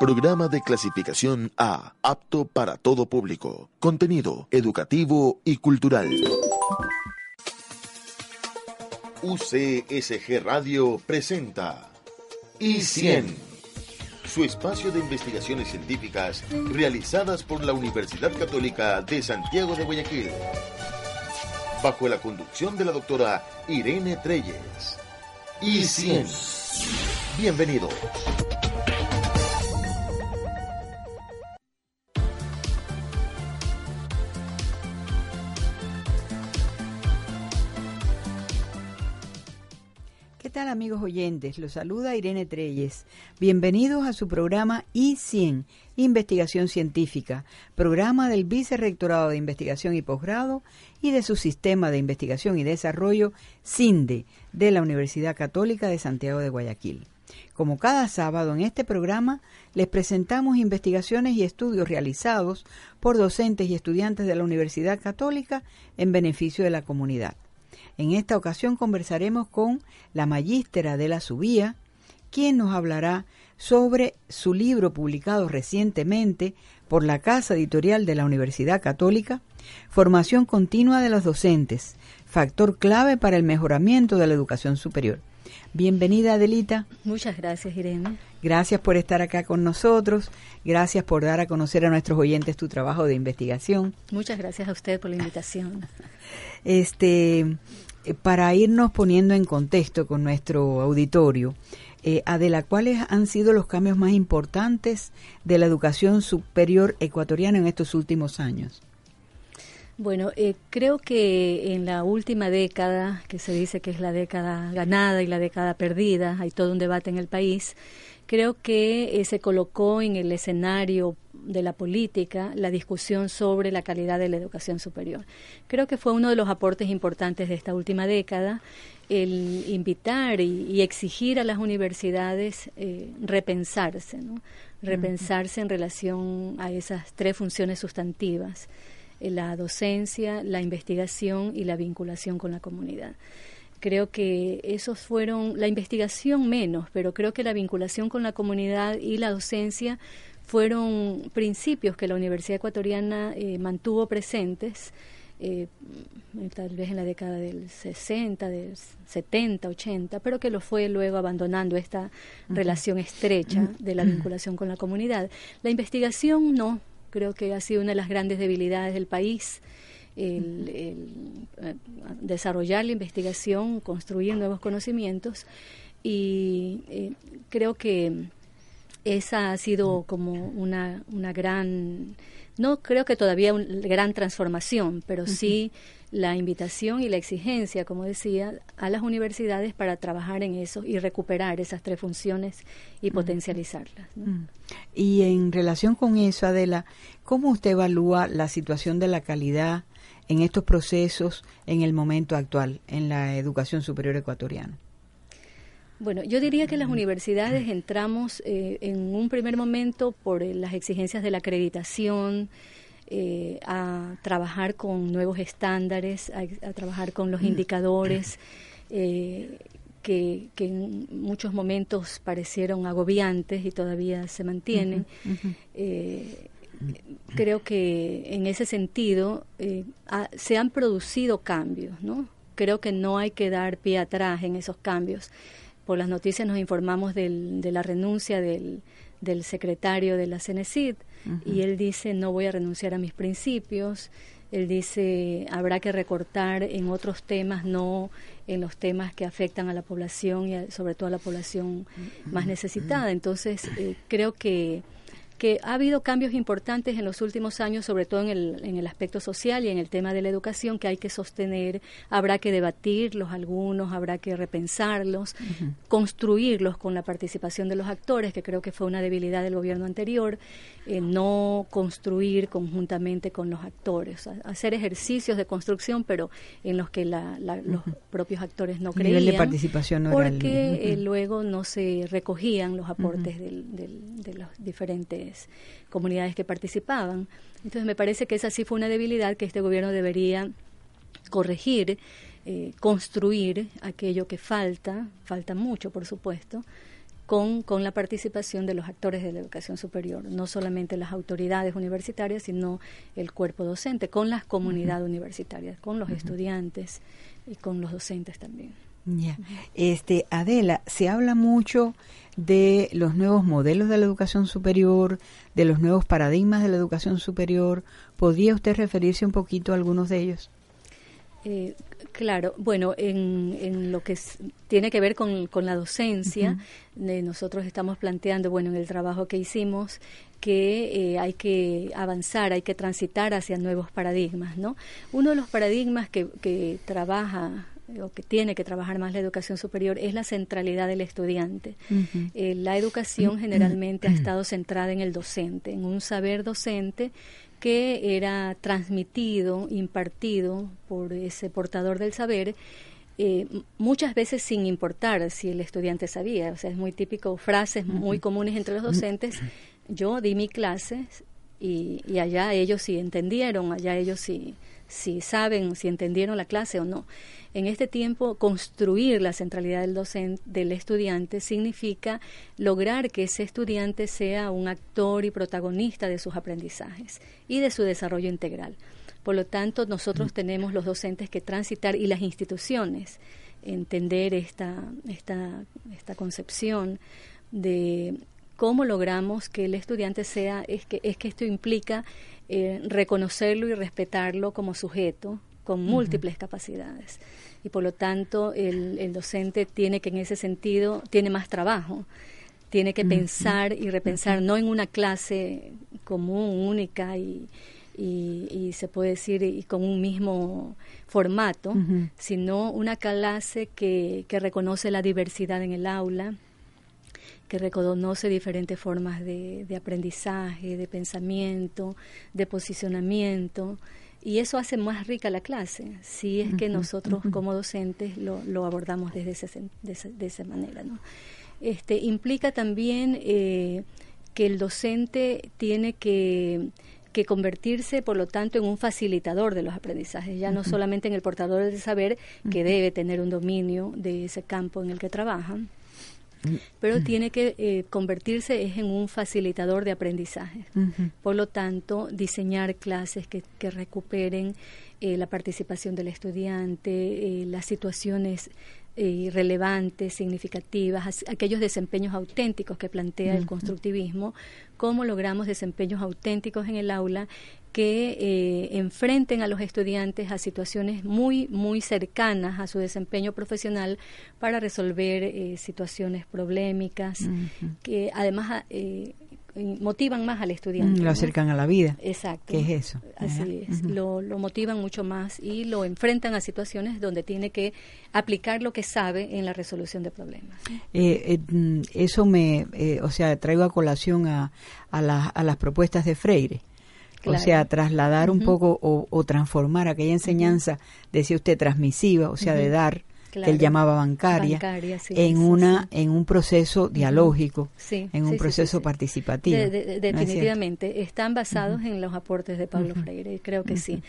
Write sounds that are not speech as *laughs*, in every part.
Programa de clasificación A, apto para todo público. Contenido educativo y cultural. UCSG Radio presenta I100, su espacio de investigaciones científicas realizadas por la Universidad Católica de Santiago de Guayaquil, bajo la conducción de la doctora Irene Treyes. I100. Bienvenidos. Amigos oyentes? Los saluda Irene Treyes. Bienvenidos a su programa I100, Investigación Científica, programa del Vicerrectorado de Investigación y Posgrado y de su Sistema de Investigación y Desarrollo, CINDE, de la Universidad Católica de Santiago de Guayaquil. Como cada sábado en este programa, les presentamos investigaciones y estudios realizados por docentes y estudiantes de la Universidad Católica en beneficio de la comunidad. En esta ocasión conversaremos con la magístera de la Subía, quien nos hablará sobre su libro publicado recientemente por la Casa Editorial de la Universidad Católica, Formación Continua de los Docentes, factor clave para el mejoramiento de la educación superior. Bienvenida, Adelita. Muchas gracias, Irene. Gracias por estar acá con nosotros. Gracias por dar a conocer a nuestros oyentes tu trabajo de investigación. Muchas gracias a usted por la invitación. *laughs* Este, eh, para irnos poniendo en contexto con nuestro auditorio, eh, Adela, ¿cuáles han sido los cambios más importantes de la educación superior ecuatoriana en estos últimos años? Bueno, eh, creo que en la última década, que se dice que es la década ganada y la década perdida, hay todo un debate en el país, creo que se colocó en el escenario de la política la discusión sobre la calidad de la educación superior. Creo que fue uno de los aportes importantes de esta última década el invitar y, exigir a las universidades eh, repensarse, ¿no? repensarse en relación a esas tres funciones sustantivas, eh, la docencia, la investigación y la vinculación con la comunidad. Creo que esos fueron la investigación menos, pero creo que la vinculación con la comunidad y la docencia fueron principios que la Universidad Ecuatoriana eh, mantuvo presentes, eh, tal vez en la década del 60, del 70, 80, pero que lo fue luego abandonando esta relación estrecha de la vinculación con la comunidad. La investigación no, creo que ha sido una de las grandes debilidades del país. El, eh, desarrollar la investigación, construir nuevos conocimientos y creo que esa ha sido como una, una gran, no creo que todavía una gran transformación, pero sí la invitación y la exigencia, como decía, a las universidades para trabajar en eso y recuperar esas tres funciones y potencializarlas. Y en relación con eso, Adela, ¿cómo usted evalúa la situación de la calidad en estos procesos en el momento actual en la educación superior ecuatoriana? Bueno, yo diría que las universidades entramos eh, en un primer momento por eh, las exigencias de la acreditación, eh, a trabajar con nuevos estándares, a, trabajar con los indicadores que, en muchos momentos parecieron agobiantes y todavía se mantienen. creo que en ese sentido se han producido cambios, ¿no? Creo que no hay que dar pie atrás en esos cambios por las noticias nos informamos del, de la renuncia del, del, secretario de la CENESID y él dice no voy a renunciar a mis principios, él dice habrá que recortar en otros temas, no en los temas que afectan a la población y sobre todo a la población más necesitada. Entonces eh, creo que que ha habido cambios importantes en los últimos años, sobre todo en el, en el aspecto social y en el tema de la educación, que hay que sostener, habrá que debatirlos algunos, habrá que repensarlos, construirlos con la participación de los actores, que creo que fue una debilidad del gobierno anterior, eh, no construir conjuntamente con los actores, hacer ejercicios de construcción, pero en los que la, los propios actores no creían. Nivel de participación no porque eh, luego no se recogían los aportes de los diferentes comunidades que participaban. Entonces me parece que esa sí fue una debilidad que este gobierno debería corregir, eh, construir aquello que falta, falta mucho por supuesto, con, con la participación de los actores de la educación superior, no solamente las autoridades universitarias, sino el cuerpo docente, con la comunidad universitaria, con los estudiantes y con los docentes también. Este, Adela, se habla mucho de los nuevos modelos de la educación superior, de los nuevos paradigmas de la educación superior. ¿Podría usted referirse un poquito a algunos de ellos? Eh, claro, bueno, en, en, lo que tiene que ver con, con la docencia, eh, nosotros estamos planteando, bueno, en el trabajo que hicimos, que eh, hay que avanzar, hay que transitar hacia nuevos paradigmas, ¿no? Uno de los paradigmas que, que trabaja o que tiene que trabajar más la educación superior es la centralidad del estudiante. Eh, la educación generalmente ha estado centrada en el docente, en un saber docente que era transmitido, impartido por ese portador del saber, eh, muchas veces sin importar si el estudiante sabía. O sea, es muy típico, frases muy comunes entre los docentes. Yo di mi clase y, y allá ellos sí entendieron, allá ellos sí, sí saben, si entendieron la clase o no. En este tiempo, construir la centralidad del docente, del estudiante, significa lograr que ese estudiante sea un actor y protagonista de sus aprendizajes y de su desarrollo integral. Por lo tanto, nosotros mm. tenemos los docentes que transitar y las instituciones entender esta, esta, esta concepción de cómo logramos que el estudiante sea, es que, es que esto implica eh, reconocerlo y respetarlo como sujeto con múltiples capacidades. Y por lo tanto el, el, docente tiene que en ese sentido tiene más trabajo. Tiene que pensar y repensar no en una clase común única y, y, se puede decir y con un mismo formato sino una clase que, que reconoce la diversidad en el aula que reconoce diferentes formas de, de aprendizaje, de pensamiento, de posicionamiento, y eso hace más rica la clase, si es que nosotros como docentes lo, lo abordamos desde ese, de, esa, manera. ¿no? Este, implica también eh, que el docente tiene que, que, convertirse, por lo tanto, en un facilitador de los aprendizajes, ya no solamente en el portador del saber, que debe tener un dominio de ese campo en el que trabaja, pero tiene que eh, convertirse en un facilitador de aprendizaje. Por lo tanto, diseñar clases que, que recuperen eh, la participación del estudiante, eh, las situaciones relevantes, significativas, aquellos desempeños auténticos que plantea el constructivismo, cómo logramos desempeños auténticos en el aula que eh, enfrenten a los estudiantes a situaciones muy, muy cercanas a su desempeño profesional para resolver eh, situaciones problemáticas, que además eh, motivan más al estudiante. Lo acercan a la vida. Exacto. ¿Qué es eso? Así es. lo, lo, motivan mucho más y lo enfrentan a situaciones donde tiene que aplicar lo que sabe en la resolución de problemas. Mm, eso me, o sea, traigo a colación a, a, a las propuestas de Freire o sea, trasladar un poco o, transformar aquella enseñanza, decía usted, transmisiva, o sea, de dar, que él llamaba bancaria, en una en un proceso dialógico, en un proceso participativo. definitivamente, están basados en los aportes de Pablo Freire, creo que sí.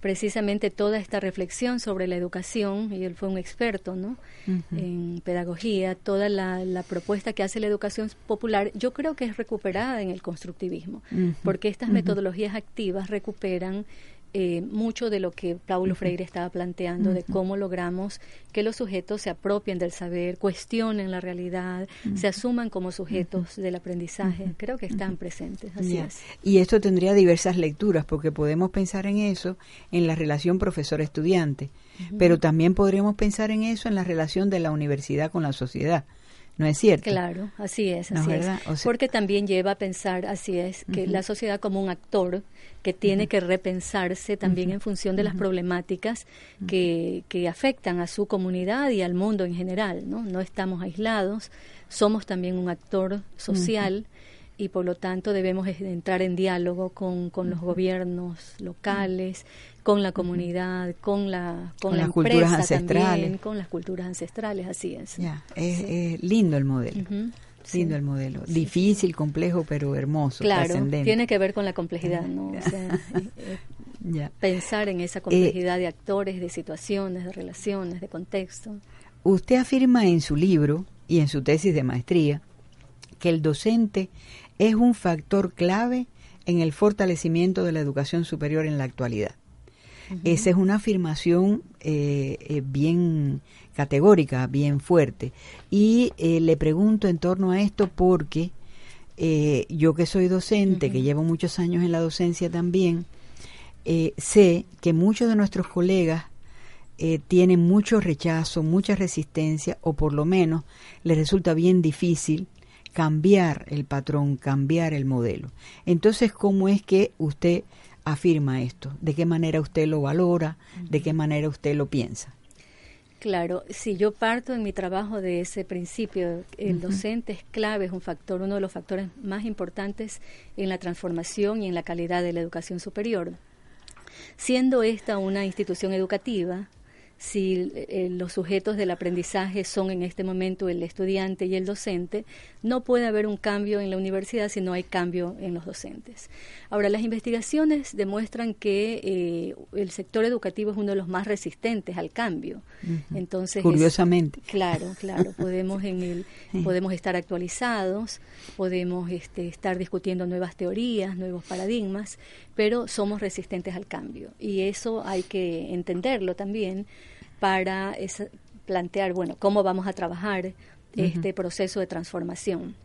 Precisamente toda esta reflexión sobre la educación, y él fue un experto ¿no? en pedagogía, toda la, propuesta que hace la educación popular, yo creo que es recuperada en el constructivismo, porque estas metodologías activas recuperan eh, mucho de lo que Paulo Freire estaba planteando, de cómo logramos que los sujetos se apropien del saber, cuestionen la realidad, se asuman como sujetos del aprendizaje. Creo que están presentes, así es. Y esto tendría diversas lecturas, porque podemos pensar en eso en la relación profesor-estudiante, pero también podríamos pensar en eso en la relación de la universidad con la sociedad. ¿No es cierto? Claro, así es, así es. Porque también lleva a pensar, así es, que la sociedad como un actor que tiene que repensarse también en función de las problemáticas que, que afectan a su comunidad y al mundo en general, ¿no? No estamos aislados, somos también un actor social y por lo tanto debemos entrar en diálogo con, con los gobiernos locales, con la comunidad, con la con, la las culturas ancestrales, con las culturas ancestrales, así es. Ya, es, lindo el modelo. Lindo el modelo. Difícil, complejo, pero hermoso. Claro, tiene que ver con la complejidad, ¿no? O sea, *laughs* eh, eh, pensar en esa complejidad de actores, de situaciones, de relaciones, de contexto. Usted afirma en su libro y en su tesis de maestría que el docente es un factor clave en el fortalecimiento de la educación superior en la actualidad. Esa es una afirmación eh, eh, bien categórica, bien fuerte. Y eh, le pregunto en torno a esto porque yo que soy docente, que llevo muchos años en la docencia también, sé que muchos de nuestros colegas tienen mucho rechazo, mucha resistencia, o por lo menos les resulta bien difícil cambiar el patrón, cambiar el modelo. Entonces, ¿cómo es que usted afirma esto? ¿De qué manera usted lo valora? ¿De qué manera usted lo piensa? Claro, si yo parto en mi trabajo de ese principio, el docente es clave, es un factor, uno de los factores más importantes en la transformación y en la calidad de la educación superior. Siendo esta una institución educativa, si eh, los sujetos del aprendizaje son en este momento el estudiante y el docente, no puede haber un cambio en la universidad si no hay cambio en los docentes. Ahora, las investigaciones demuestran que eh, el sector educativo es uno de los más resistentes al cambio. Entonces, curiosamente. claro, claro, podemos en el, *laughs* podemos estar actualizados, podemos este, estar discutiendo nuevas teorías, nuevos paradigmas, pero somos resistentes al cambio y eso hay que entenderlo también para plantear, bueno, cómo vamos a trabajar este proceso de transformación.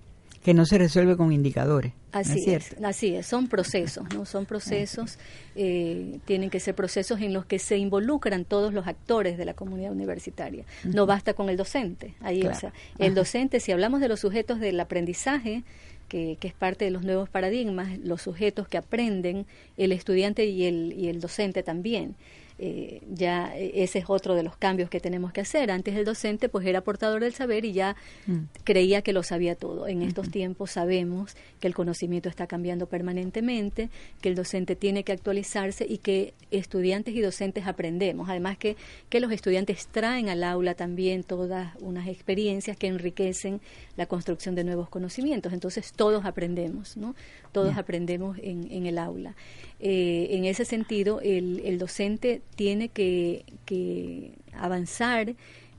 Que no se resuelve con indicadores. Así es, así es, son procesos, ¿no? Son procesos, eh, tienen que ser procesos en los que se involucran todos los actores de la comunidad universitaria. No basta con el docente, ahí, o sea, el docente, si hablamos de los sujetos del aprendizaje, que, que, es parte de los nuevos paradigmas, los sujetos que aprenden, el estudiante y el, y el docente también. Eh, ya eh, ese es otro de los cambios que tenemos que hacer. Antes el docente pues era portador del saber y ya mm. creía que lo sabía todo. En estos tiempos sabemos que el conocimiento está cambiando permanentemente, que el docente tiene que actualizarse y que estudiantes y docentes aprendemos. Además que, que los estudiantes traen al aula también todas unas experiencias que enriquecen la construcción de nuevos conocimientos. Entonces todos aprendemos, ¿no? Todos aprendemos en, en el aula. Eh, en ese sentido, el, el docente tiene que, que, avanzar,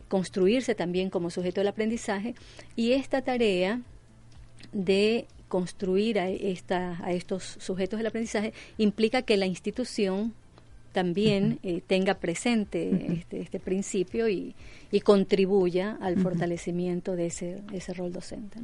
construirse también como sujeto del aprendizaje y esta tarea de construir a, esta, a estos sujetos del aprendizaje implica que la institución también eh, tenga presente este, este, principio y, y contribuya al fortalecimiento de ese, ese rol docente.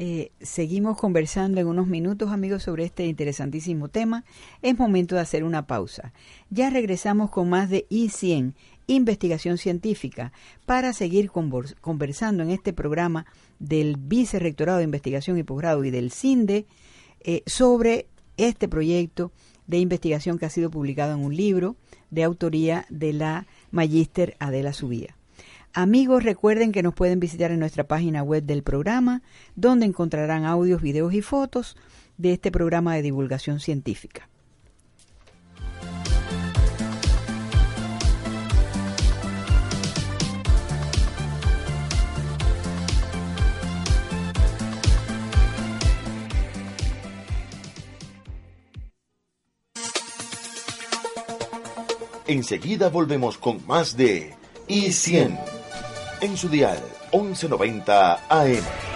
Eh, seguimos conversando en unos minutos, amigos, sobre este interesantísimo tema. Es momento de hacer una pausa. Ya regresamos con más de I100, investigación científica, para seguir conversando en este programa del Vicerrectorado de Investigación y Posgrado y del CINDE eh, sobre este proyecto de investigación que ha sido publicado en un libro de autoría de la magíster Adela Subía. Amigos, recuerden que nos pueden visitar en nuestra página web del programa, donde encontrarán audios, videos y fotos de este programa de divulgación científica. Enseguida volvemos con más de I100 en su dial 1190 AM.